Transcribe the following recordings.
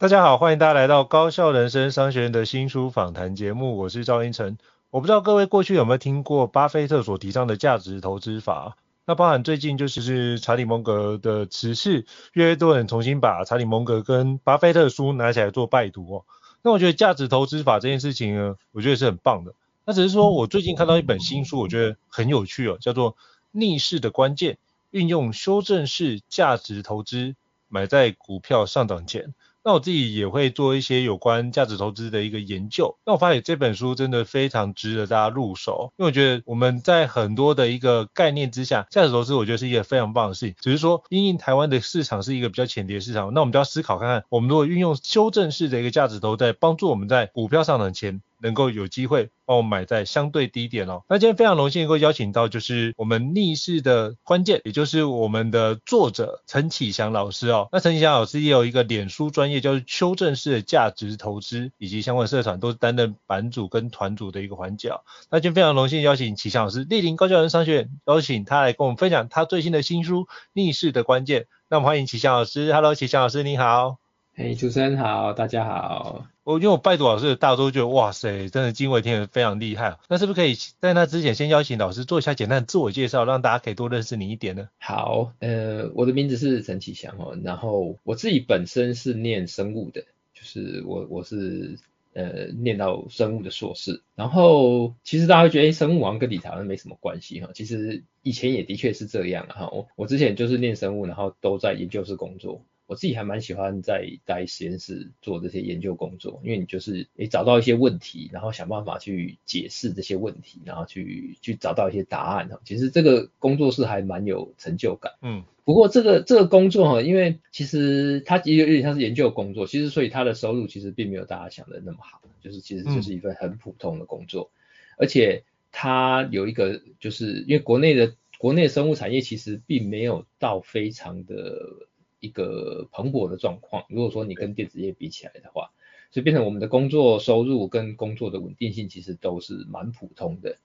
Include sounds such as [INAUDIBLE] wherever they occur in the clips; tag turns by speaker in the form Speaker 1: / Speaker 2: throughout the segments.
Speaker 1: 大家好，欢迎大家来到高效人生商学院的新书访谈节目，我是赵英成。我不知道各位过去有没有听过巴菲特所提倡的价值投资法？那包含最近就是是查理蒙格的辞世，越来越多人重新把查理蒙格跟巴菲特的书拿起来做拜读哦。那我觉得价值投资法这件事情呢，我觉得是很棒的。那只是说我最近看到一本新书，我觉得很有趣哦，叫做《逆势的关键：运用修正式价值投资买在股票上涨前》。那我自己也会做一些有关价值投资的一个研究。那我发现这本书真的非常值得大家入手，因为我觉得我们在很多的一个概念之下，价值投资我觉得是一个非常棒的事情。只是说，因应台湾的市场是一个比较浅碟市场，那我们就要思考看看，我们如果运用修正式的一个价值投资，在帮助我们在股票上涨前。能够有机会帮我买在相对低点哦。那今天非常荣幸能够邀请到就是我们逆势的关键，也就是我们的作者陈启祥老师哦。那陈启祥老师也有一个脸书专业，叫做修正式的价值投资，以及相关社团都是担任版主跟团主的一个环节。那今天非常荣幸邀请启祥老师莅临高教人商学院，邀请他来跟我们分享他最新的新书《逆势的关键》。那我们欢迎启祥老师，Hello，启祥老师你好。
Speaker 2: 嘿，主持人好，大家好。
Speaker 1: 我因为我拜读老师大家都觉得哇塞，真的惊为天人，非常厉害。那是不是可以在那之前先邀请老师做一下简单的自我介绍，让大家可以多认识你一点呢？
Speaker 2: 好，呃，我的名字是陈启祥哦，然后我自己本身是念生物的，就是我我是呃念到生物的硕士。然后其实大家会觉得，哎，生物好像跟理财好像没什么关系哈。其实以前也的确是这样哈。我我之前就是念生物，然后都在研究室工作。我自己还蛮喜欢在待实验室做这些研究工作，因为你就是诶找到一些问题，然后想办法去解释这些问题，然后去去找到一些答案哈。其实这个工作是还蛮有成就感。嗯，不过这个这个工作哈，因为其实它也有点像是研究工作，其实所以它的收入其实并没有大家想的那么好，就是其实就是一份很普通的工作，而且它有一个就是因为国内的国内的生物产业其实并没有到非常的。一个蓬勃的状况。如果说你跟电子业比起来的话，所以变成我们的工作收入跟工作的稳定性其实都是蛮普通的。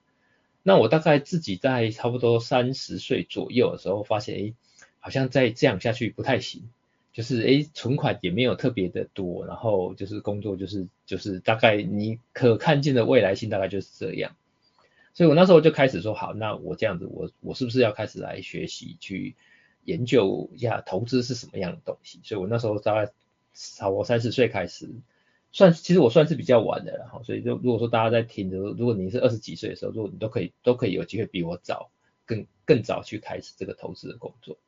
Speaker 2: 那我大概自己在差不多三十岁左右的时候，发现哎，好像再这样下去不太行。就是哎，存款也没有特别的多，然后就是工作就是就是大概你可看见的未来性大概就是这样。所以我那时候就开始说，好，那我这样子，我我是不是要开始来学习去？研究一下投资是什么样的东西，所以我那时候大概差我三十岁开始，算其实我算是比较晚的了哈，所以就如果说大家在听的，如果你是二十几岁的时候，如果你都可以都可以有机会比我早，更更早去开始这个投资的工作，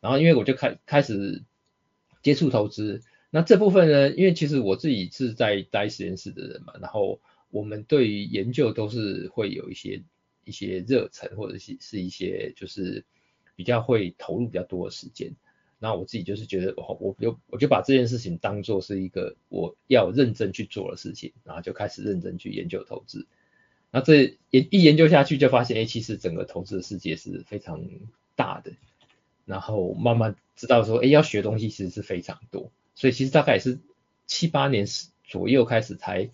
Speaker 2: 然后因为我就开开始接触投资，那这部分呢，因为其实我自己是在待实验室的人嘛，然后我们对于研究都是会有一些一些热忱，或者是是一些就是。比较会投入比较多的时间，那我自己就是觉得，我我就我就把这件事情当做是一个我要认真去做的事情，然后就开始认真去研究投资。那这研一研究下去，就发现，哎，其实整个投资的世界是非常大的。然后慢慢知道说，哎，要学东西其实是非常多。所以其实大概也是七八年左右开始才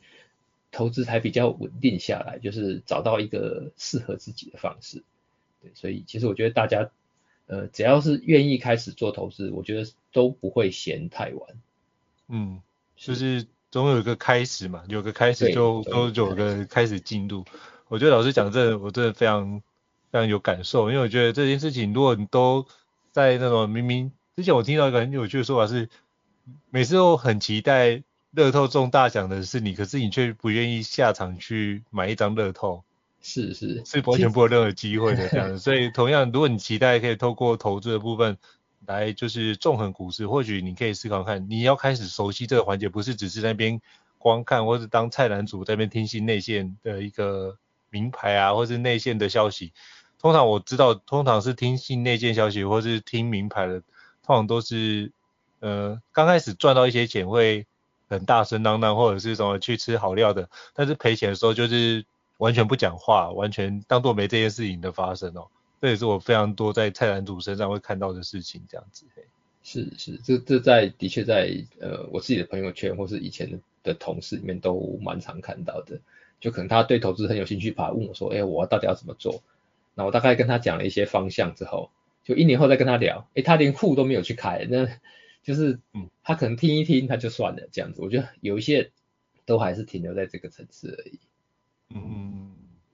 Speaker 2: 投资才比较稳定下来，就是找到一个适合自己的方式。对，所以其实我觉得大家呃只要是愿意开始做投资，我觉得都不会嫌太晚。
Speaker 1: 嗯，就是总有一个开始嘛，有个开始就都有个开始进度。我觉得老师讲这，我真的非常非常有感受，因为我觉得这件事情，如果你都在那种明明之前我听到一个很有趣的说法是，每次都很期待乐透中大奖的是你，可是你却不愿意下场去买一张乐透，
Speaker 2: 是是
Speaker 1: 是完全不有任何机会的 [LAUGHS] 这样子。所以同样，如果你期待可以透过投资的部分来就是纵横股市，或许你可以思考看，你要开始熟悉这个环节，不是只是那边光看或是当菜篮族在那边听信内线的一个。名牌啊，或是内线的消息，通常我知道，通常是听信内线消息，或是听名牌的，通常都是，呃，刚开始赚到一些钱会很大声嚷嚷，或者是什么去吃好料的，但是赔钱的时候就是完全不讲话，完全当做没这件事情的发生哦。这也是我非常多在菜篮主身上会看到的事情，这样子。
Speaker 2: 是是，这这在的确在呃我自己的朋友圈或是以前的同事里面都蛮常看到的。就可能他对投资很有兴趣，跑来问我说：“哎、欸，我到底要怎么做？”那我大概跟他讲了一些方向之后，就一年后再跟他聊，哎、欸，他连户都没有去开，那就是，嗯，他可能听一听他就算了这样子。我觉得有一些都还是停留在这个层次而已。
Speaker 1: 嗯嗯，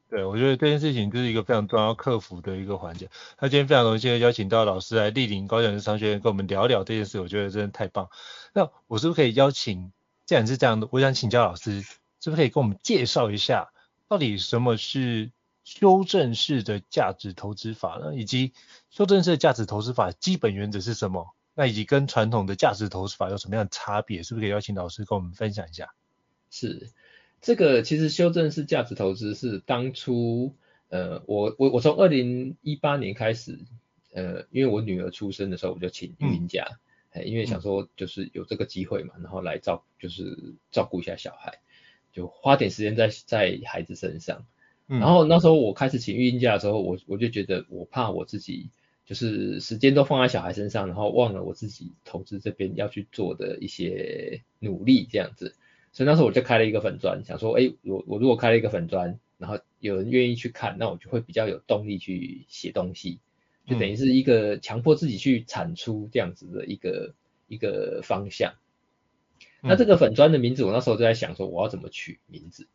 Speaker 1: 对，我觉得这件事情就是一个非常重要克服的一个环节。那今天非常荣幸的邀请到老师来莅临高效人生商学院跟我们聊聊这件事，我觉得真的太棒。那我是不是可以邀请？既然是这样的，我想请教老师。是不是可以跟我们介绍一下，到底什么是修正式的价值投资法呢？以及修正式的价值投资法基本原则是什么？那以及跟传统的价值投资法有什么样的差别？是不是可以邀请老师跟我们分享一下？
Speaker 2: 是，这个其实修正式价值投资是当初，呃，我我我从二零一八年开始，呃，因为我女儿出生的时候，我就请育婴假，嗯，因为想说就是有这个机会嘛，然后来照就是照顾一下小孩。就花点时间在在孩子身上，嗯，然后那时候我开始请育婴假的时候，我我就觉得我怕我自己就是时间都放在小孩身上，然后忘了我自己投资这边要去做的一些努力这样子，所以那时候我就开了一个粉砖，想说，哎，我我如果开了一个粉砖，然后有人愿意去看，那我就会比较有动力去写东西，就等于是一个强迫自己去产出这样子的一个一个方向。那这个粉砖的名字，我那时候就在想说，我要怎么取名字？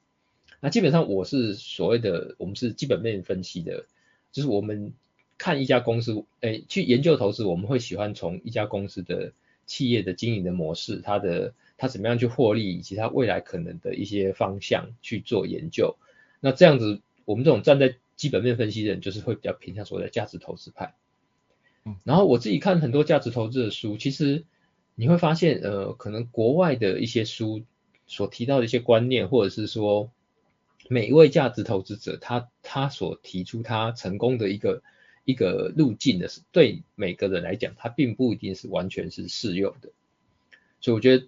Speaker 2: 那基本上我是所谓的，我们是基本面分析的，就是我们看一家公司，诶，去研究投资，我们会喜欢从一家公司的企业的经营的模式，它的它怎么样去获利，以及它未来可能的一些方向去做研究。那这样子，我们这种站在基本面分析的人，就是会比较偏向所谓的价值投资派。嗯，然后我自己看很多价值投资的书，其实。你会发现，呃，可能国外的一些书所提到的一些观念，或者是说每一位价值投资者他他所提出他成功的一个一个路径的是，对每个人来讲，他并不一定是完全是适用的。所以我觉得，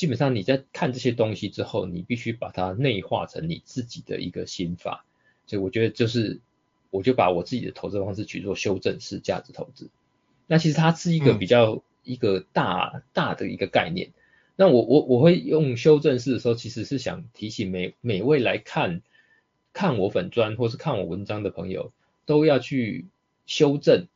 Speaker 2: 基本上你在看这些东西之后，你必须把它内化成你自己的一个心法。所以我觉得，就是我就把我自己的投资方式去做修正式价值投资。那其实它是一个比较、嗯。一个大大的一个概念，那我我我会用修正式的时候，其实是想提醒每每位来看看我粉砖或是看我文章的朋友，都要去修正，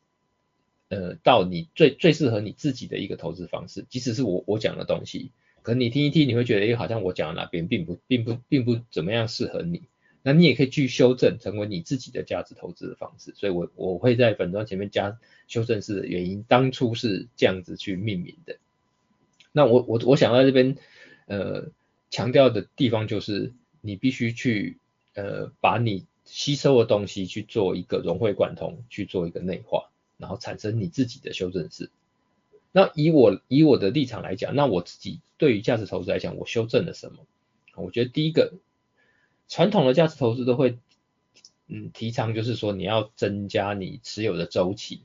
Speaker 2: 呃，到你最最适合你自己的一个投资方式。即使是我我讲的东西，可能你听一听，你会觉得，哎，好像我讲的哪边并不并不并不怎么样适合你。那你也可以去修正，成为你自己的价值投资的方式。所以我我会在粉专前面加修正式的原因，当初是这样子去命名的。那我我我想在这边呃强调的地方就是，你必须去呃把你吸收的东西去做一个融会贯通，去做一个内化，然后产生你自己的修正式。那以我以我的立场来讲，那我自己对于价值投资来讲，我修正了什么？我觉得第一个。传统的价值投资都会，嗯，提倡就是说你要增加你持有的周期。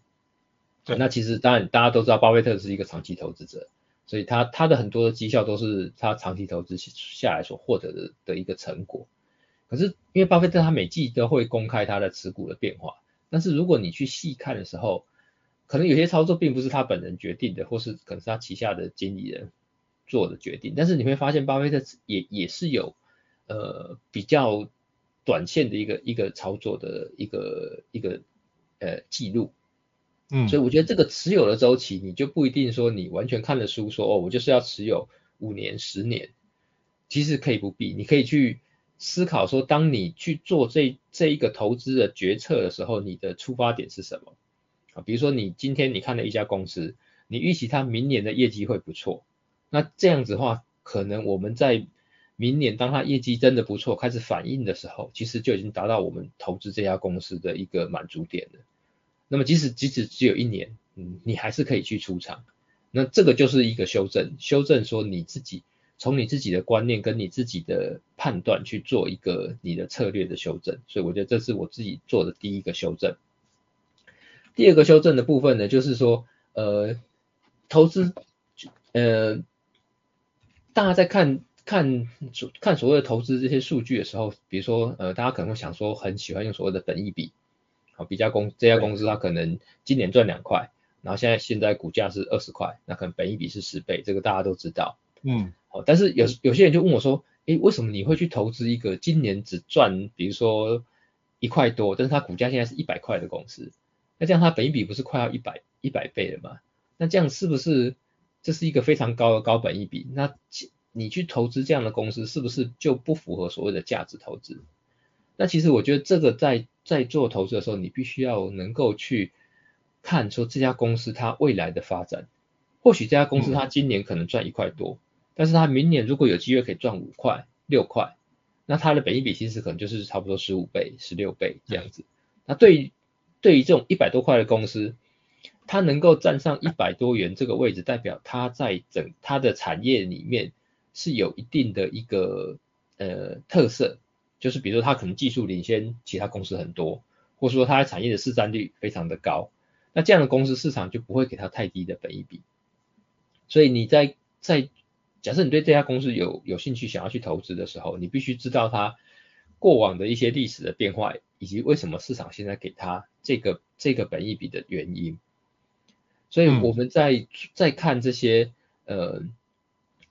Speaker 2: 对，那其实当然大家都知道，巴菲特是一个长期投资者，所以他他的很多的绩效都是他长期投资下来所获得的的一个成果。可是因为巴菲特他每季都会公开他的持股的变化，但是如果你去细看的时候，可能有些操作并不是他本人决定的，或是可能是他旗下的经理人做的决定，但是你会发现巴菲特也也是有。呃，比较短线的一个一个操作的一个一个呃记录。
Speaker 1: 嗯，
Speaker 2: 所以我觉得这个持有的周期，你就不一定说你完全看了书说哦，我就是要持有五年、十年，其实可以不必，你可以去思考说，当你去做这这一个投资的决策的时候，你的出发点是什么？比如说你今天你看了一家公司，你预期它明年的业绩会不错，那这样子的话，可能我们在明年当它业绩真的不错，开始反应的时候，其实就已经达到我们投资这家公司的一个满足点了。那么即使即使只有一年，嗯，你还是可以去出场。那这个就是一个修正，修正说你自己从你自己的观念跟你自己的判断去做一个你的策略的修正。所以我觉得这是我自己做的第一个修正。第二个修正的部分呢，就是说，呃，投资，呃，大家在看看所看所谓的投资这些数据的时候，比如说，呃，大家可能会想说，很喜欢用所谓的本益比。好，比较公这家公司它可能今年赚两块，然后现在现在股价是二十块，那可能本益比是十倍，这个大家都知道。
Speaker 1: 嗯，
Speaker 2: 好，但是有有些人就问我说，诶，为什么你会去投资一个今年只赚，比如说一块多，但是它股价现在是一百块的公司？那这样它本益比不是快要一百一百倍了吗？那这样是不是这是一个非常高的高本益比？那你去投资这样的公司，是不是就不符合所谓的价值投资？那其实我觉得这个在在做投资的时候，你必须要能够去看说这家公司它未来的发展。或许这家公司它今年可能赚一块多，但是它明年如果有机会可以赚五块、六块，那它的本益比其实可能就是差不多十五倍、十六倍这样子。那对对于这种一百多块的公司，它能够站上一百多元这个位置，代表它在整它的产业里面是有一定的一个呃特色。就是比如说，它可能技术领先其他公司很多，或者说它的产业的市占率非常的高，那这样的公司市场就不会给它太低的本益比。所以你在在假设你对这家公司有有兴趣想要去投资的时候，你必须知道它过往的一些历史的变化，以及为什么市场现在给它这个这个本益比的原因。所以我们在在看这些呃。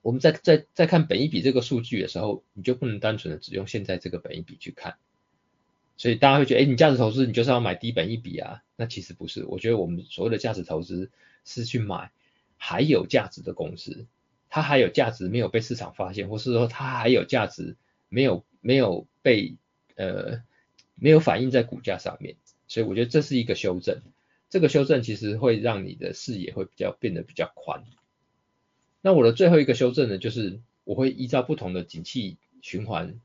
Speaker 2: 我们在在在看本益比这个数据的时候，你就不能单纯的只用现在这个本益比去看，所以大家会觉得，哎，你价值投资你就是要买低本益比啊？那其实不是，我觉得我们所谓的价值投资是去买还有价值的公司，它还有价值没有被市场发现，或是说它还有价值没有没有被呃没有反映在股价上面，所以我觉得这是一个修正，这个修正其实会让你的视野会比较变得比较宽。那我的最后一个修正呢，就是我会依照不同的景气循环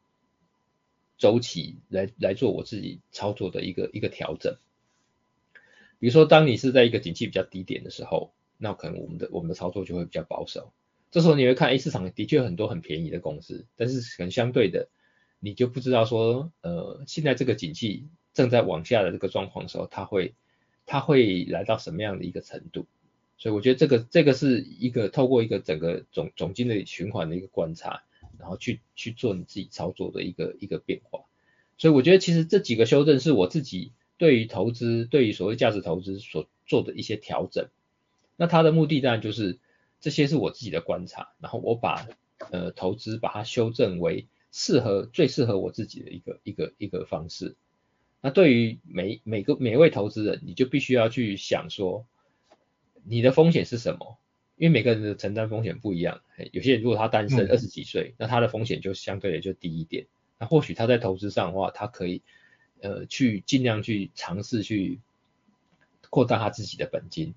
Speaker 2: 周期来来做我自己操作的一个一个调整。比如说，当你是在一个景气比较低点的时候，那可能我们的我们的操作就会比较保守。这时候你会看，哎，市场的确很多很便宜的公司，但是可能相对的，你就不知道说，呃，现在这个景气正在往下的这个状况的时候，它会它会来到什么样的一个程度？所以我觉得这个这个是一个透过一个整个总总经理循环的一个观察，然后去去做你自己操作的一个一个变化。所以我觉得其实这几个修正是我自己对于投资，对于所谓价值投资所做的一些调整。那它的目的当然就是这些是我自己的观察，然后我把呃投资把它修正为适合最适合我自己的一个一个一个方式。那对于每每个每位投资人，你就必须要去想说。你的风险是什么？因为每个人的承担风险不一样。有些人如果他单身二十几岁，嗯，那他的风险就相对的就低一点。那或许他在投资上的话，他可以呃去尽量去尝试去扩大他自己的本金。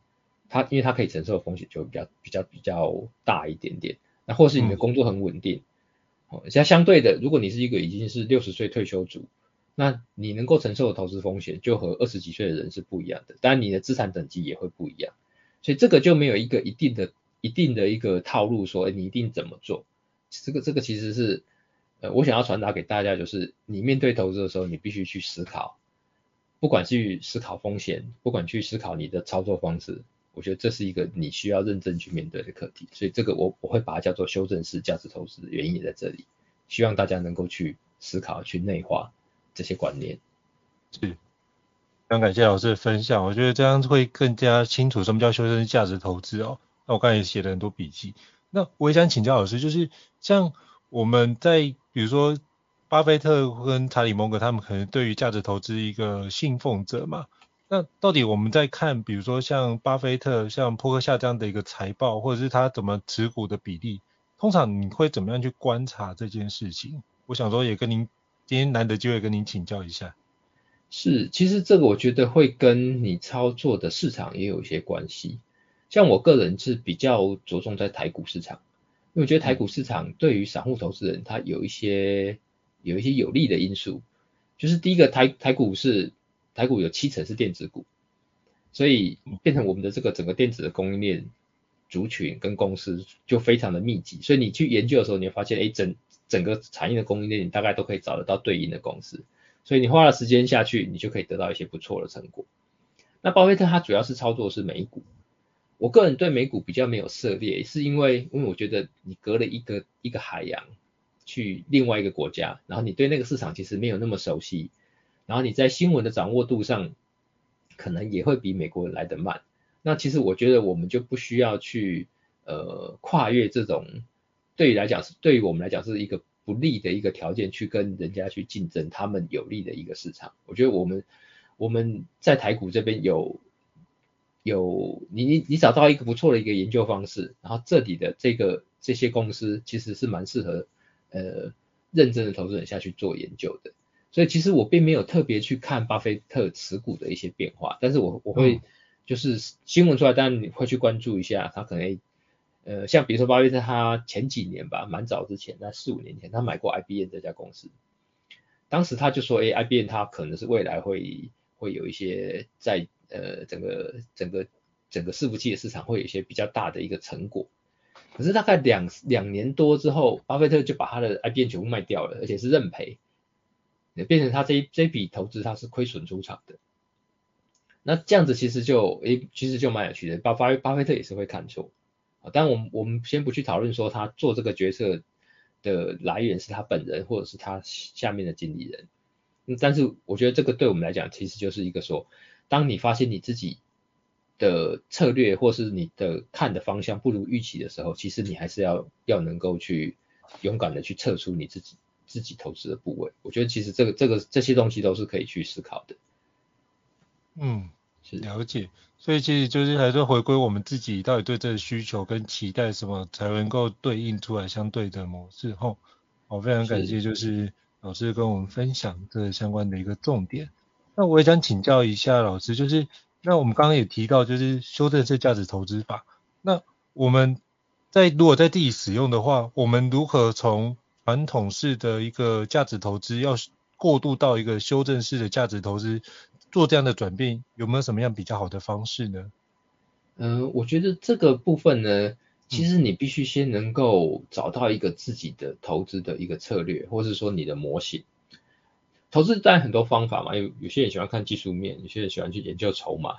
Speaker 2: 他因为他可以承受的风险就比较比较比较大一点点。那或是你的工作很稳定，哦，像相对的，如果你是一个已经是六十岁退休族，那你能够承受的投资风险就和二十几岁的人是不一样的。当然，你的资产等级也会不一样。所以这个就没有一个一定的、一定的一个套路说，哎，你一定怎么做？这个、这个其实是，呃，我想要传达给大家，就是你面对投资的时候，你必须去思考，不管去思考风险，不管去思考你的操作方式，我觉得这是一个你需要认真去面对的课题。所以这个我我会把它叫做修正式价值投资的原因也在这里，希望大家能够去思考、去内化这些观念。
Speaker 1: 是。非常感谢老师的分享，我觉得这样会更加清楚什么叫修正价值投资哦。那我刚才也写了很多笔记，那我也想请教老师，就是像我们在比如说巴菲特跟查理蒙格他们可能对于价值投资一个信奉者嘛，那到底我们在看，比如说像巴菲特、像波克夏这样的一个财报，或者是他怎么持股的比例，通常你会怎么样去观察这件事情？我想说也跟您今天难得机会跟您请教一下。
Speaker 2: 是，其实这个我觉得会跟你操作的市场也有一些关系。像我个人是比较着重在台股市场，因为我觉得台股市场对于散户投资人，他有一些有一些有利的因素。就是第一个台台股是台股有七成是电子股，所以变成我们的这个整个电子的供应链族群跟公司就非常的密集，所以你去研究的时候，你会发现，哎，整整个产业的供应链你大概都可以找得到对应的公司，所以你花了时间下去，你就可以得到一些不错的成果。那巴菲特他主要是操作是美股，我个人对美股比较没有涉猎，是因为因为我觉得你隔了一个一个海洋。去另外一个国家，然后你对那个市场其实没有那么熟悉，然后你在新闻的掌握度上可能也会比美国人来得慢。那其实我觉得我们就不需要去呃跨越这种对于来讲是对于我们来讲是一个不利的一个条件去跟人家去竞争他们有利的一个市场。我觉得我们我们在台股这边有有你你你找到一个不错的一个研究方式，然后这里的这个这些公司其实是蛮适合。呃，认真的投资人下去做研究的，所以其实我并没有特别去看巴菲特持股的一些变化，但是我我会就是新闻出来，当然你会去关注一下，他可能呃，像比如说巴菲特他前几年吧，蛮早之前，那四五年前，他买过 IBM 这家公司，当时他就说，哎，IBM 他可能是未来会会有一些在呃整个整个整个伺服器的市场会有一些比较大的一个成果。可是大概两两年多之后，巴菲特就把他的 IBM 全部卖掉了，而且是认赔，也变成他这一这笔投资他是亏损出场的。那这样子其实就诶，其实就蛮有趣的。巴巴巴菲特也是会看错啊，但我们我们先不去讨论说他做这个决策的来源是他本人或者是他下面的经理人。但是我觉得这个对我们来讲，其实就是一个说，当你发现你自己。的策略或是你的看的方向不如预期的时候，其实你还是要要能够去勇敢的去撤出你自己自己投资的部位。我觉得其实这个这个这些东西都是可以去思考的。
Speaker 1: 嗯，是了解。所以其实就是还是回归我们自己到底对这个需求跟期待什么，才能够对应出来相对的模式。吼，我非常感谢就是老师跟我们分享这相关的一个重点。那我也想请教一下老师，就是。那我们刚刚也提到，就是修正式价值投资法。那我们在如果在自己使用的话，我们如何从传统式的一个价值投资，要过渡到一个修正式的价值投资，做这样的转变，有没有什么样比较好的方式呢？
Speaker 2: 嗯、呃，我觉得这个部分呢，其实你必须先能够找到一个自己的投资的一个策略，或是说你的模型。投资当然很多方法嘛，有有些人喜欢看技术面，有些人喜欢去研究筹码。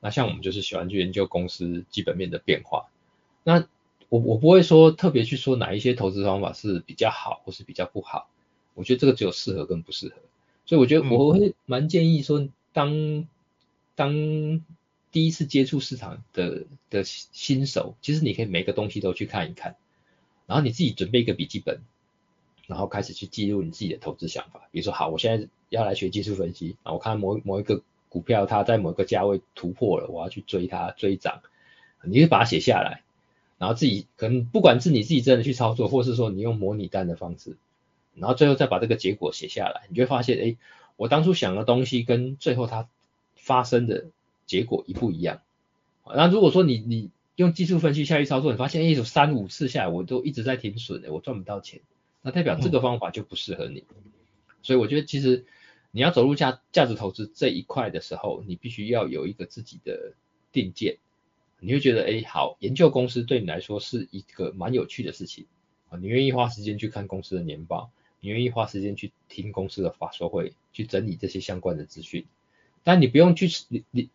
Speaker 2: 那像我们就是喜欢去研究公司基本面的变化。那我我不会说特别去说哪一些投资方法是比较好或是比较不好。我觉得这个只有适合跟不适合。所以我觉得我会蛮建议说当，当当第一次接触市场的的新手，其实你可以每个东西都去看一看，然后你自己准备一个笔记本。然后开始去记录你自己的投资想法，比如说，好，我现在要来学技术分析啊，我看某某一个股票它在某一个价位突破了，我要去追它追涨，你就把它写下来，然后自己可能不管是你自己真的去操作，或是说你用模拟单的方式，然后最后再把这个结果写下来，你就会发现，哎，我当初想的东西跟最后它发生的结果一不一样。那如果说你你用技术分析下去操作，你发现，哎，有三五次下来我都一直在停损的，我赚不到钱。那代表这个方法就不适合你，所以我觉得其实你要走入价价值投资这一块的时候，你必须要有一个自己的定见，你会觉得哎好，研究公司对你来说是一个蛮有趣的事情啊，你愿意花时间去看公司的年报，你愿意花时间去听公司的法说会，去整理这些相关的资讯，但你不用去你你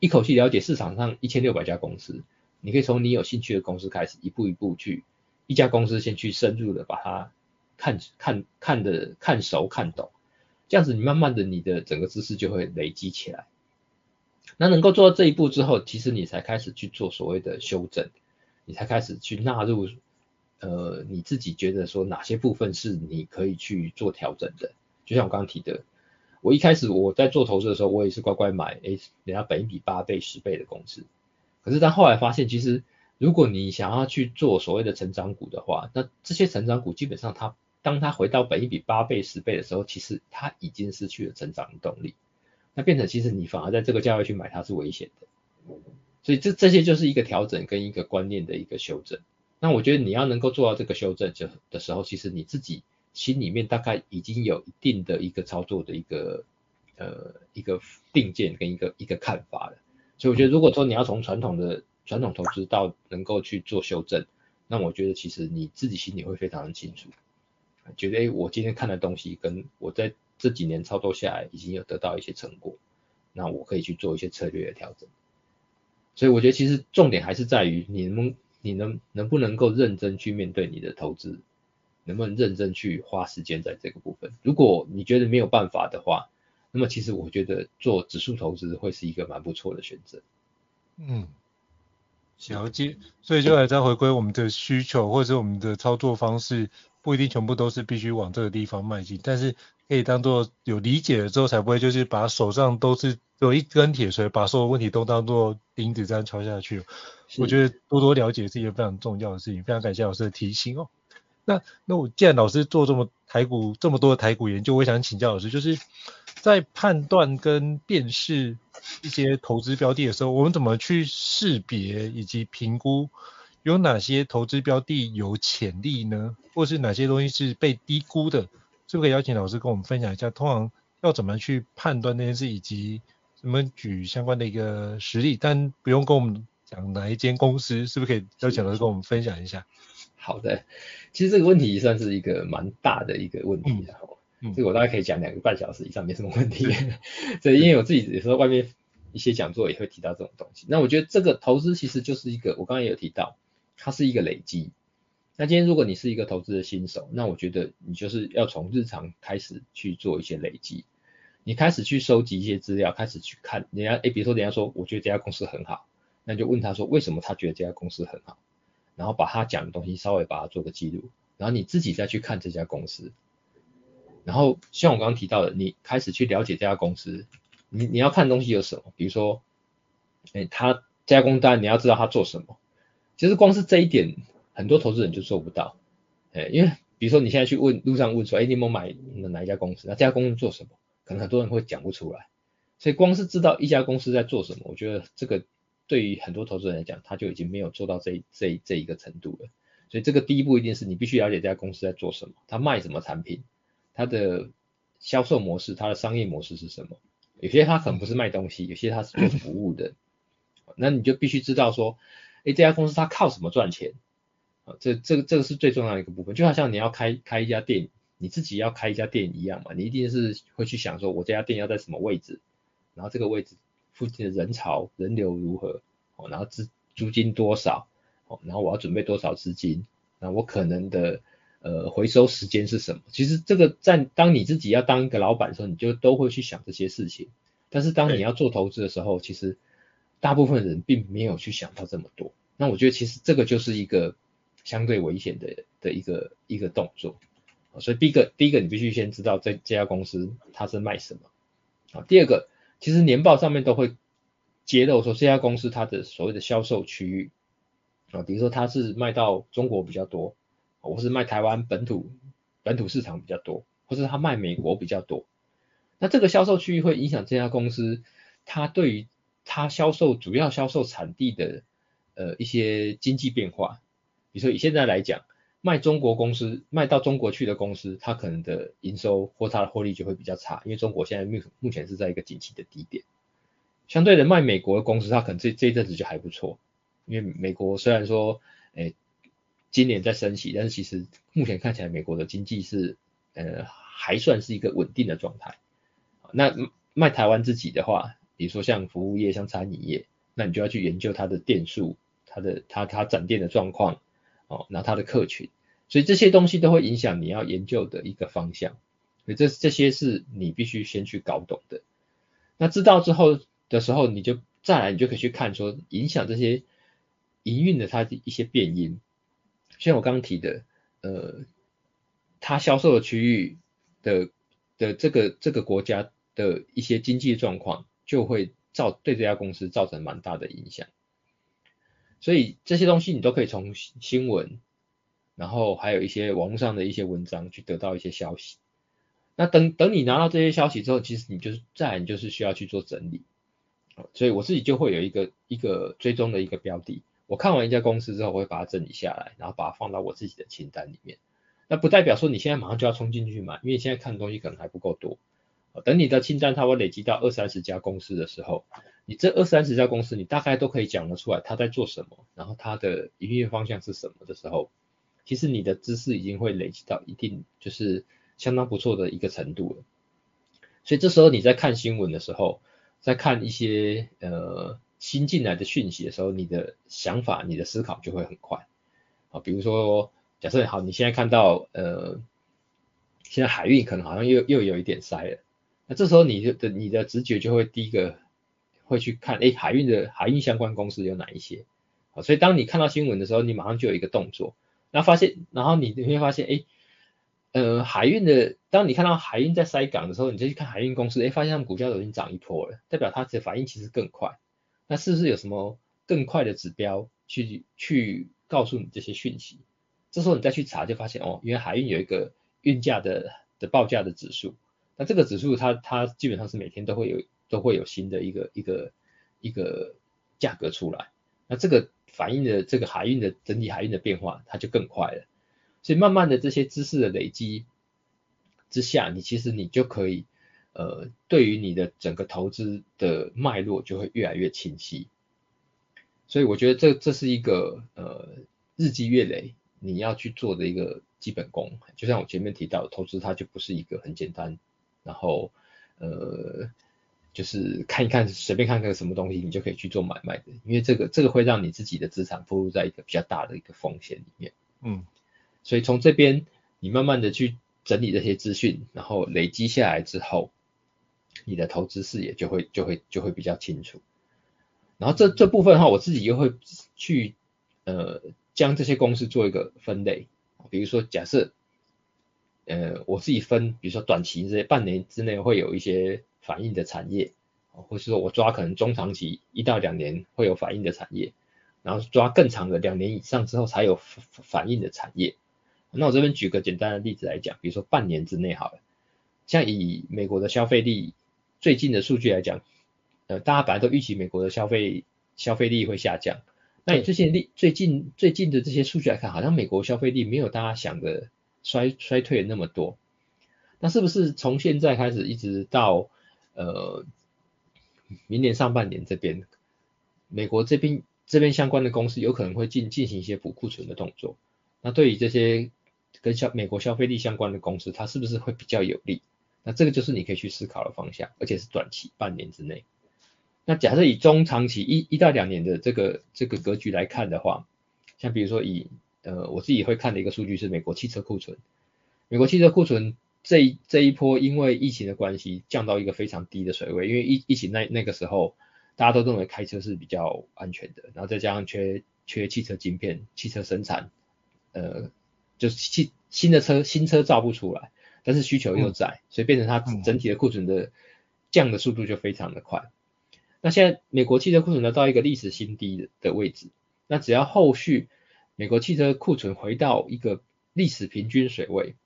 Speaker 2: 一口气了解市场上一千六百家公司，你可以从你有兴趣的公司开始，一步一步去一家公司先去深入的把它。看看看的看熟看懂，这样子你慢慢的你的整个知识就会累积起来。那能够做到这一步之后，其实你才开始去做所谓的修正，你才开始去纳入呃你自己觉得说哪些部分是你可以去做调整的。就像我刚刚提的，我一开始我在做投资的时候，我也是乖乖买，哎，人家本一比八倍、十倍的公司。可是当后来发现，其实如果你想要去做所谓的成长股的话，那这些成长股基本上它，当它回到本一比八倍、十倍的时候，其实它已经失去了成长的动力。那变成其实你反而在这个价位去买它是危险的。所以这这些就是一个调整跟一个观念的一个修正。那我觉得你要能够做到这个修正就的时候，其实你自己。心里面大概已经有一定的一个操作的一个呃一个定见跟一个一个看法了，所以我觉得如果说你要从传统的传统投资到能够去做修正，那我觉得其实你自己心里会非常的清楚，觉得诶我今天看的东西跟我在这几年操作下来已经有得到一些成果，那我可以去做一些策略的调整。所以我觉得其实重点还是在于你能你能能不能够认真去面对你的投资。能不能认真去花时间在这个部分？如果你觉得没有办法的话，那么其实我觉得做指数投资会是一个蛮不错的选择。
Speaker 1: 嗯，了解。所以就还在回归我们的需求，或者我们的操作方式，不一定全部都是必须往这个地方迈进，但是可以当做有理解了之后，才不会就是把手上都是有一根铁锤，把所有问题都当做钉子这样敲下去。我觉得多多了解是一件非常重要的事情，非常感谢老师的提醒哦。那那我既然老师做这么台股这么多的台股研究，我想请教老师，就是在判断跟辨识一些投资标的的时候，我们怎么去识别以及评估有哪些投资标的有潜力呢？或是哪些东西是被低估的？是不是可以邀请老师跟我们分享一下，通常要怎么去判断那件事，以及怎么举相关的一个实例？但不用跟我们讲哪一间公司，是不是可以邀请老师跟我们分享一下？
Speaker 2: 好的，其实这个问题算是一个蛮大的一个问题，然后、嗯，这个我大概可以讲两个半小时以上，没什么问题。所以因为我自己有时候外面一些讲座也会提到这种东西。那我觉得这个投资其实就是一个，我刚刚也有提到，它是一个累积。那今天如果你是一个投资的新手，那我觉得你就是要从日常开始去做一些累积，你开始去收集一些资料，开始去看人家，诶，比如说人家说我觉得这家公司很好，那就问他说为什么他觉得这家公司很好。然后把他讲的东西稍微把它做个记录，然后你自己再去看这家公司，然后像我刚刚提到的，你开始去了解这家公司，你你要看东西有什么？比如说，哎，他加工单你要知道他做什么，其实光是这一点，很多投资人就做不到，哎，因为比如说你现在去问路上问说，哎，你有没有买哪一家公司？那这家公司做什么？可能很多人会讲不出来，所以光是知道一家公司在做什么，我觉得这个。对于很多投资人来讲，他就已经没有做到这这这一个程度了。所以这个第一步一定是你必须了解这家公司在做什么，他卖什么产品，他的销售模式，他的商业模式是什么。有些他可能不是卖东西，有些他是做服务的。那你就必须知道说，哎，这家公司它靠什么赚钱？啊，这这个这个是最重要的一个部分。就好像你要开开一家店，你自己要开一家店一样嘛，你一定是会去想说，我这家店要在什么位置，然后这个位置。附近的人潮人流如何？哦，然后资租金多少？哦，然后我要准备多少资金？那我可能的呃回收时间是什么？其实这个在当你自己要当一个老板的时候，你就都会去想这些事情。但是当你要做投资的时候，其实大部分人并没有去想到这么多。那我觉得其实这个就是一个相对危险的的一个一个动作。所以第一个第一个你必须先知道这这家公司它是卖什么。啊，第二个。其实年报上面都会揭露说这家公司它的所谓的销售区域啊，比如说它是卖到中国比较多，或是卖台湾本土本土市场比较多，或是它卖美国比较多。那这个销售区域会影响这家公司它对于它销售主要销售产地的呃一些经济变化。比如说以现在来讲。卖中国公司卖到中国去的公司，它可能的营收或它的获利就会比较差，因为中国现在目目前是在一个景气的低点。相对的，卖美国的公司，它可能这这一阵子就还不错，因为美国虽然说，诶，今年在升息，但是其实目前看起来美国的经济是，呃，还算是一个稳定的状态。那卖台湾自己的话，比如说像服务业、像餐饮业，那你就要去研究它的店数、它的它它展店的状况。哦，那它的客群，所以这些东西都会影响你要研究的一个方向，所以这这些是你必须先去搞懂的。那知道之后的时候，你就再来，你就可以去看说影响这些营运的它的一些变因，像我刚刚提的，呃，它销售的区域的的这个这个国家的一些经济状况，就会造对这家公司造成蛮大的影响。所以这些东西你都可以从新闻，然后还有一些网络上的一些文章去得到一些消息。那等等你拿到这些消息之后，其实你就是再来你就是需要去做整理。所以我自己就会有一个一个追踪的一个标的。我看完一家公司之后，我会把它整理下来，然后把它放到我自己的清单里面。那不代表说你现在马上就要冲进去买，因为现在看的东西可能还不够多。等你的清单它会累积到二三十家公司的时候，你这二三十家公司你大概都可以讲得出来它在做什么，然后它的营运方向是什么的时候，其实你的知识已经会累积到一定就是相当不错的一个程度了。所以这时候你在看新闻的时候，在看一些呃新进来的讯息的时候，你的想法、你的思考就会很快啊。比如说，假设好，你现在看到呃现在海运可能好像又又有一点塞了。那这时候你的你的直觉就会第一个会去看，哎，海运的海运相关公司有哪一些？好，所以当你看到新闻的时候，你马上就有一个动作，然后发现，然后你你会发现，哎，呃，海运的，当你看到海运在塞港的时候，你就去看海运公司，哎，发现他们股价都已经涨一波了，代表它的反应其实更快。那是不是有什么更快的指标去去告诉你这些讯息？这时候你再去查，就发现哦，原来海运有一个运价的的报价的指数。那这个指数它它基本上是每天都会有都会有新的一个一个一个价格出来，那这个反映的这个海运的整体海运的变化，它就更快了。所以慢慢的这些知识的累积之下，你其实你就可以呃对于你的整个投资的脉络就会越来越清晰。所以我觉得这这是一个呃日积月累你要去做的一个基本功。就像我前面提到，投资它就不是一个很简单。然后，呃，就是看一看，随便看个什么东西，你就可以去做买卖的，因为这个这个会让你自己的资产暴露在一个比较大的一个风险里面。嗯，所以从这边你慢慢的去整理这些资讯，然后累积下来之后，你的投资视野就会就会就会比较清楚。然后这这部分的话，我自己又会去呃将这些公司做一个分类，比如说假设。呃，我自己分，比如说短期这些半年之内会有一些反应的产业，或是说我抓可能中长期一到两年会有反应的产业，然后抓更长的两年以上之后才有反应的产业。那我这边举个简单的例子来讲，比如说半年之内好了，像以美国的消费力最近的数据来讲，呃，大家本来都预期美国的消费消费力会下降，那你最近力最近最近的这些数据来看，好像美国消费力没有大家想的。衰衰退了那么多，那是不是从现在开始一直到呃明年上半年这边，美国这边这边相关的公司有可能会进进行一些补库存的动作？那对于这些跟消美国消费力相关的公司，它是不是会比较有利？那这个就是你可以去思考的方向，而且是短期半年之内。那假设以中长期一一到两年的这个这个格局来看的话，像比如说以呃，我自己会看的一个数据是美国汽车库存。美国汽车库存这一这一波因为疫情的关系降到一个非常低的水位，因为疫疫情那那个时候大家都认为开车是比较安全的，然后再加上缺缺汽车晶片，汽车生产，呃，就是汽新的车新车造不出来，但是需求又在，所以变成它整体的库存的降的速度就非常的快。那现在美国汽车库存呢到一个历史新低的的位置，那只要后续。美国汽车库存回到一个历史平均水位，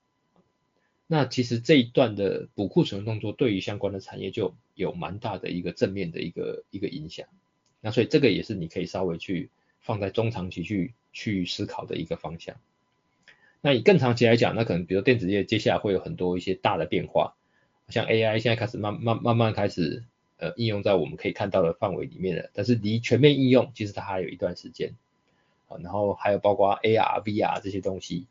Speaker 2: 那其实这一段的补库存动作对于相关的产业就有蛮大的一个正面的一个一个影响。那所以这个也是你可以稍微去放在中长期去去思考的一个方向。那以更长期来讲，那可能比如电子业接下来会有很多一些大的变化，像 AI 现在开始慢慢慢慢开始呃应用在我们可以看到的范围里面了，但是离全面应用其实它还有一段时间。啊然后还有包括 AR、VR 这些东西，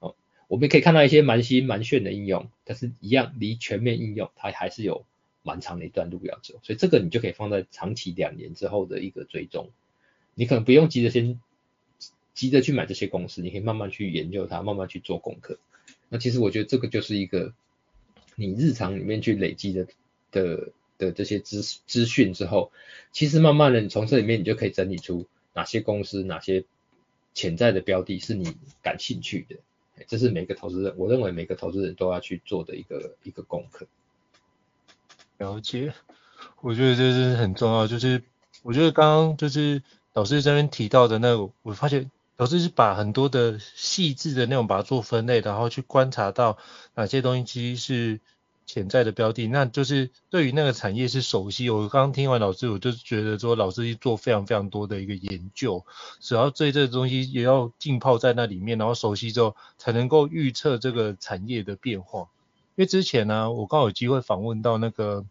Speaker 2: 哦，我们可以看到一些蛮新蛮炫的应用，但是一样离全面应用，它还是有蛮长的一段路要走，所以这个你就可以放在长期两年之后的一个追踪，你可能不用急着先急着去买这些公司，你可以慢慢去研究它，慢慢去做功课。那其实我觉得这个就是一个你日常里面去累积的的的这些资资讯之后，其实慢慢的你从这里面你就可以整理出哪些公司，哪些。潜在的标的是你感兴趣的，这是每个投资人，我认为每个投资人都要去做的一个一个功课。
Speaker 1: 了解，我觉得这是很重要。就是我觉得刚刚就是老师这边提到的那个，我发现老师是把很多的细致的内容把它做分类，然后去观察到哪些东西其实是潜在的标的，那就是对于那个产业是熟悉。我刚刚听完老师，我就觉得说老师做非常非常多的一个研究，只要对这个东西也要浸泡在那里面，然后熟悉之后，才能够预测这个产业的变化。因为之前呢、我刚好有机会访问到那个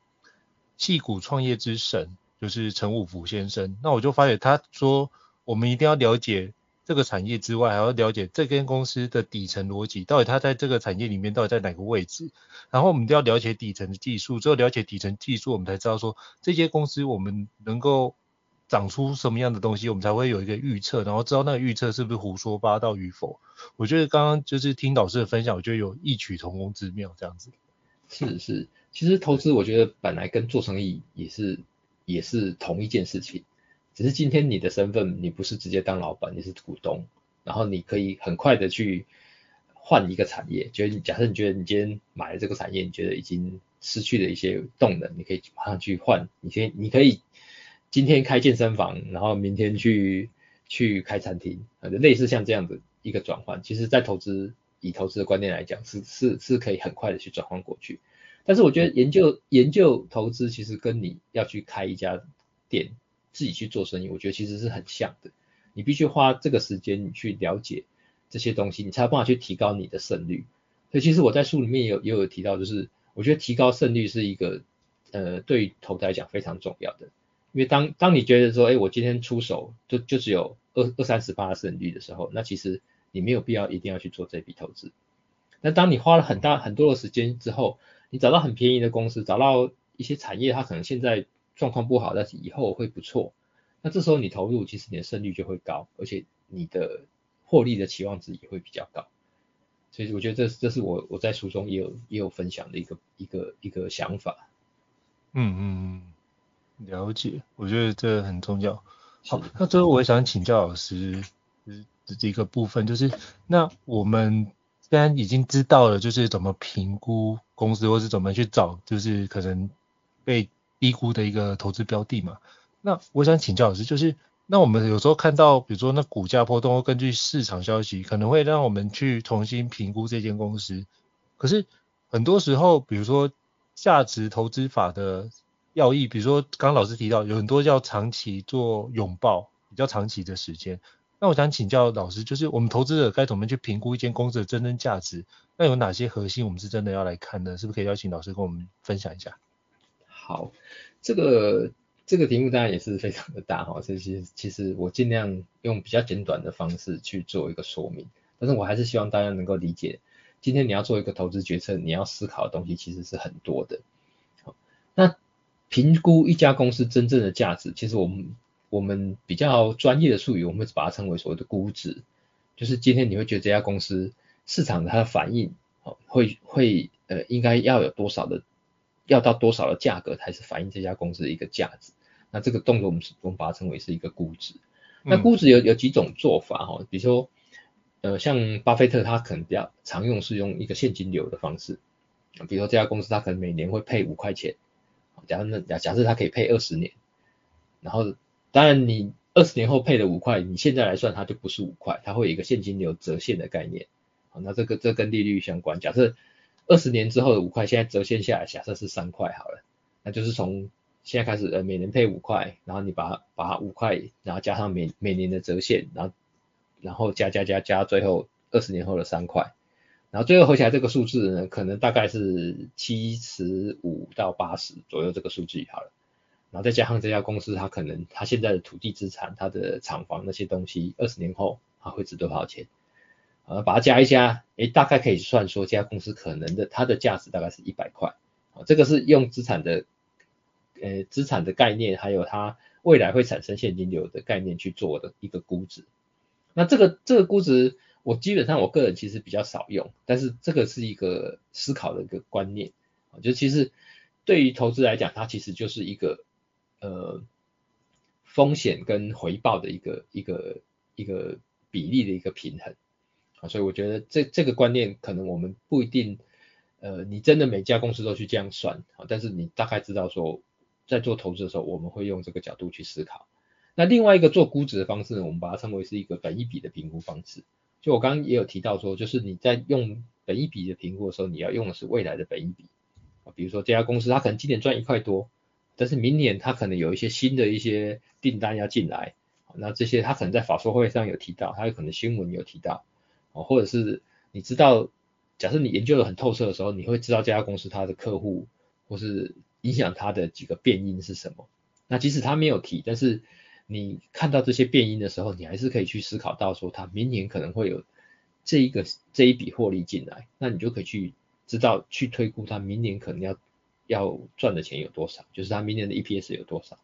Speaker 1: 矽谷创业之神，就是陈五福先生，那我就发觉他说，我们一定要了解。这个产业之外，还要了解这间公司的底层逻辑，到底它在这个产业里面到底在哪个位置。然后我们都要了解底层的技术，只有了解底层技术，我们才知道说这些公司我们能够长出什么样的东西，我们才会有一个预测，然后知道那个预测是不是胡说八道与否。我觉得刚刚就是听老师的分享，我觉得有异曲同工之妙，这样子。
Speaker 2: 是是，其实投资我觉得本来跟做生意也是也是同一件事情。只是今天你的身份，你不是直接当老板，你是股东，然后你可以很快的去换一个产业。就是假设你觉得你今天买了这个产业，你觉得已经失去了一些动能，你可以马上去换。你先，你可以今天开健身房，然后明天去去开餐厅，类似像这样的一个转换。其实，在投资以投资的观念来讲，是是是可以很快的去转换过去。但是我觉得研究研究投资，其实跟你要去开一家店。自己去做生意，我觉得其实是很像的。你必须花这个时间，你去了解这些东西，你才有办法去提高你的胜率。所以其实我在书里面也有也有提到，就是我觉得提高胜率是一个呃对于投资来讲非常重要的。因为当当你觉得说，哎，我今天出手就就只有二二三十八的胜率的时候，那其实你没有必要一定要去做这笔投资。那当你花了很大很多的时间之后，你找到很便宜的公司，找到一些产业，它可能现在。状况不好，但是以后会不错。那这时候你投入，其实你的胜率就会高，而且你的获利的期望值也会比较高。所以我觉得这这是我我在书中也有也有分享的一个一个一个想法。
Speaker 1: 嗯嗯嗯，了解。我觉得这很重要。好，那最后我也想请教老师，就是这个部分，就是那我们虽然已经知道了，就是怎么评估公司，或是怎么去找，就是可能被低估的一个投资标的嘛，那我想请教老师，就是那我们有时候看到，比如说那股价波动，会根据市场消息，可能会让我们去重新评估这间公司。可是很多时候，比如说价值投资法的要义，比如说刚老师提到，有很多叫长期做拥抱，比较长期的时间。那我想请教老师，就是我们投资者该怎么去评估一间公司的真正价值？那有哪些核心我们是真的要来看的？是不是可以邀请老师跟我们分享一下？
Speaker 2: 好，这个这个题目当然也是非常的大哈，这些其实我尽量用比较简短的方式去做一个说明，但是我还是希望大家能够理解，今天你要做一个投资决策，你要思考的东西其实是很多的。好，那评估一家公司真正的价值，其实我们我们比较专业的术语，我们会把它称为所谓的估值，就是今天你会觉得这家公司市场它的反应，哦，会会呃应该要有多少的。要到多少的价格才是反映这家公司的一个价值？那这个动作我们是我们把它称为是一个估值。那估值有有几种做法哈，比如说呃像巴菲特他可能比较常用是用一个现金流的方式，比如说这家公司它可能每年会配五块钱，假设那假假设它可以配二十年，然后当然你二十年后配的五块，你现在来算它就不是五块，它会有一个现金流折现的概念。好，那这个这跟利率相关，假设。二十年之后的五块，现在折现下来，假设是三块好了，那就是从现在开始，呃，每年配五块，然后你把它把它五块，然后加上每每年的折现，然后然后加加加加，最后二十年后的三块，然后最后合起来这个数字呢，可能大概是七十五到八十左右这个数据好了，然后再加上这家公司它可能它现在的土地资产、它的厂房那些东西，二十年后它会值多少钱？呃，把它加一加，诶，大概可以算说这家公司可能的它的价值大概是一百块，啊，这个是用资产的，呃，资产的概念，还有它未来会产生现金流的概念去做的一个估值。那这个这个估值，我基本上我个人其实比较少用，但是这个是一个思考的一个观念，啊，就其实对于投资来讲，它其实就是一个呃风险跟回报的一个一个一个比例的一个平衡。所以我觉得这这个观念可能我们不一定，呃，你真的每家公司都去这样算啊，但是你大概知道说，在做投资的时候，我们会用这个角度去思考。那另外一个做估值的方式呢，我们把它称为是一个本一比的评估方式。就我刚刚也有提到说，就是你在用本一比的评估的时候，你要用的是未来的本一比啊，比如说这家公司它可能今年赚一块多，但是明年它可能有一些新的一些订单要进来，那这些它可能在法说会上有提到，它有可能新闻有提到，哦，或者是你知道。假设你研究的很透彻的时候，你会知道这家公司它的客户或是影响它的几个变因是什么。那即使他没有提，但是你看到这些变因的时候，你还是可以去思考到说，他明年可能会有这一个这一笔获利进来，那你就可以去知道去推估他明年可能要要赚的钱有多少，就是他明年的 EPS 有多少，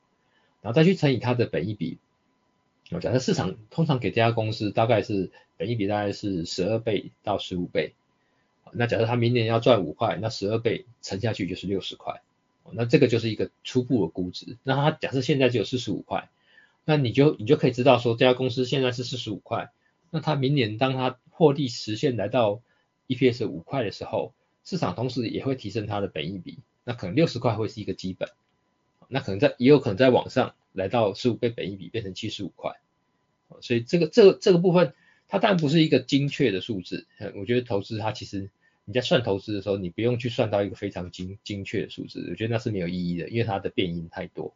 Speaker 2: 然后再去乘以他的本益比。我假设市场通常给这家公司大概是本益比大概是十二倍到十五倍。那假设他明年要赚五块，那十二倍乘下去就是六十块，那这个就是一个初步的估值。那他假设现在只有四十五块，那你就你就可以知道说这家公司现在是四十五块，那他明年当他获利实现来到 EPS 五块的时候，市场同时也会提升它的本益比，那可能六十块会是一个基本，那可能在也有可能在往上来到十五倍本益比变成七十五块，所以这个这个这个部分它当然不是一个精确的数字，我觉得投资它其实。你在算投资的时候，你不用去算到一个非常精精确的数字，我觉得那是没有意义的，因为它的变因太多。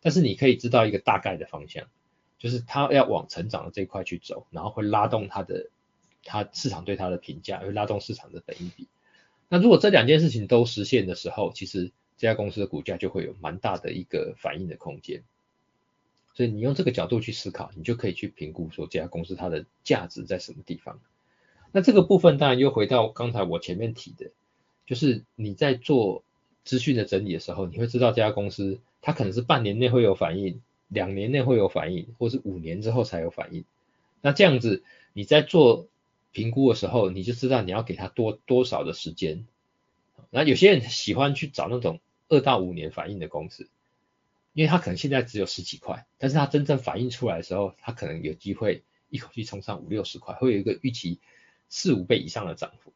Speaker 2: 但是你可以知道一个大概的方向，就是它要往成长的这一块去走，然后会拉动它的它市场对它的评价，会拉动市场的本益比。那如果这两件事情都实现的时候，其实这家公司的股价就会有蛮大的一个反应的空间。所以你用这个角度去思考，你就可以去评估说这家公司它的价值在什么地方。那这个部分当然又回到刚才我前面提的，就是你在做资讯的整理的时候，你会知道这家公司它可能是半年内会有反应，两年内会有反应，或是五年之后才有反应。那这样子你在做评估的时候，你就知道你要给它多多少的时间。那有些人喜欢去找那种二到五年反应的公司，因为它可能现在只有十几块，但是它真正反映出来的时候，它可能有机会一口气冲上五六十块，会有一个预期。四五倍以上的涨幅，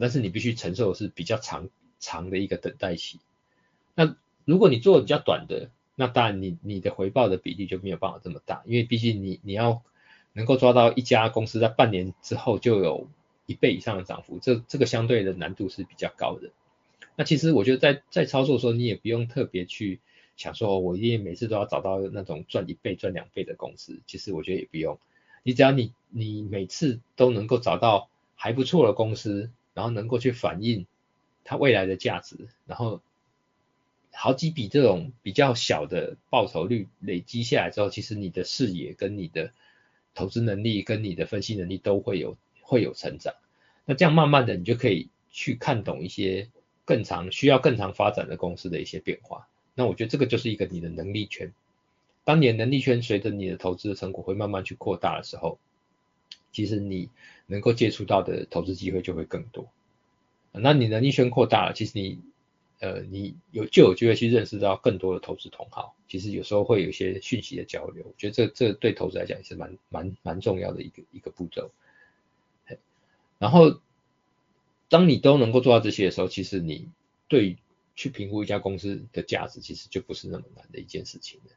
Speaker 2: 但是你必须承受的是比较长长的一个等待期。那如果你做的比较短的，那当然你你的回报的比例就没有办法这么大，因为毕竟你你要能够抓到一家公司在半年之后就有一倍以上的涨幅，这这个相对的难度是比较高的。那其实我觉得在在操作的时候，你也不用特别去想说，我一定每次都要找到那种赚一倍赚两倍的公司，其实我觉得也不用。你只要你你每次都能够找到还不错的公司，然后能够去反映它未来的价值，然后好几笔这种比较小的报酬率累积下来之后，其实你的视野跟你的投资能力跟你的分析能力都会有会有成长。那这样慢慢的你就可以去看懂一些更长需要更长发展的公司的一些变化。那我觉得这个就是一个你的能力圈。当你的能力圈随着你的投资的成果会慢慢去扩大的时候，其实你能够接触到的投资机会就会更多。那你能力圈扩大了，其实你呃你有就有机会去认识到更多的投资同好。其实有时候会有一些讯息的交流，我觉得这这对投资来讲也是蛮蛮蛮重要的一个一个步骤。然后当你都能够做到这些的时候，其实你对去评估一家公司的价值，其实就不是那么难的一件事情了。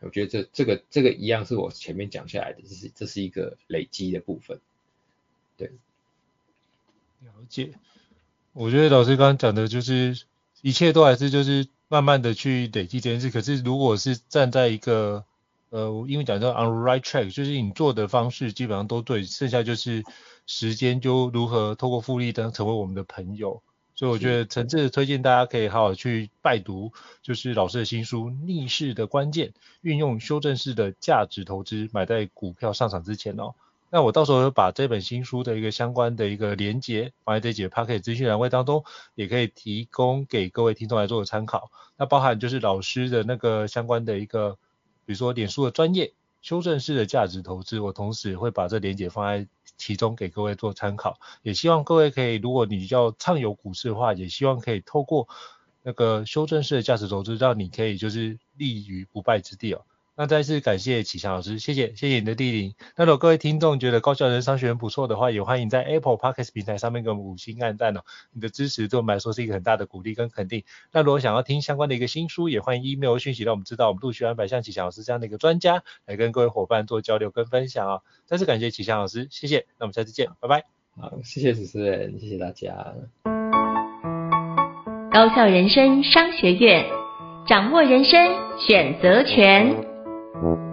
Speaker 2: 我觉得这这个这个一样是我前面讲下来的，这是这是一个累积的部分，对。
Speaker 1: 了解。我觉得老师刚刚讲的就是一切都还是就是慢慢的去累积这件事。可是如果是站在一个呃，因为讲到 on right track，就是你做的方式基本上都对，剩下就是时间就如何透过复利等成为我们的朋友。所以我觉得诚挚的推荐大家可以好好去拜读，就是老师的新书《逆势的关键》，运用修正式的价值投资，买在股票上涨之前哦。那我到时候会把这本新书的一个相关的一个连接放在这几个 Podcast 资讯栏位当中，也可以提供给各位听众来做个参考。那包含就是老师的那个相关的一个，比如说脸书的专业。修正式的价值投资，我同时会把这连接放在其中给各位做参考，也希望各位可以，如果你要畅游股市的话，也希望可以透过那个修正式的价值投资，让你可以就是立于不败之地哦。那再次感谢启祥老师，谢谢，谢谢你的莅临。那如果各位听众觉得高校人生商学院不错的话，也欢迎在 Apple Podcast 平台上面给我们五星按赞哦。你的支持对我们来说是一个很大的鼓励跟肯定。那如果想要听相关的一个新书，也欢迎 email 讯息让我们知道，我们陆续安排像启祥老师这样的一个专家来跟各位伙伴做交流跟分享哦。再次感谢启祥老师，谢谢。那我们下次见，拜拜。
Speaker 2: 好，谢谢主持人，谢谢大家。
Speaker 3: 高校人生商学院，掌握人生选择权。Mm-hmm.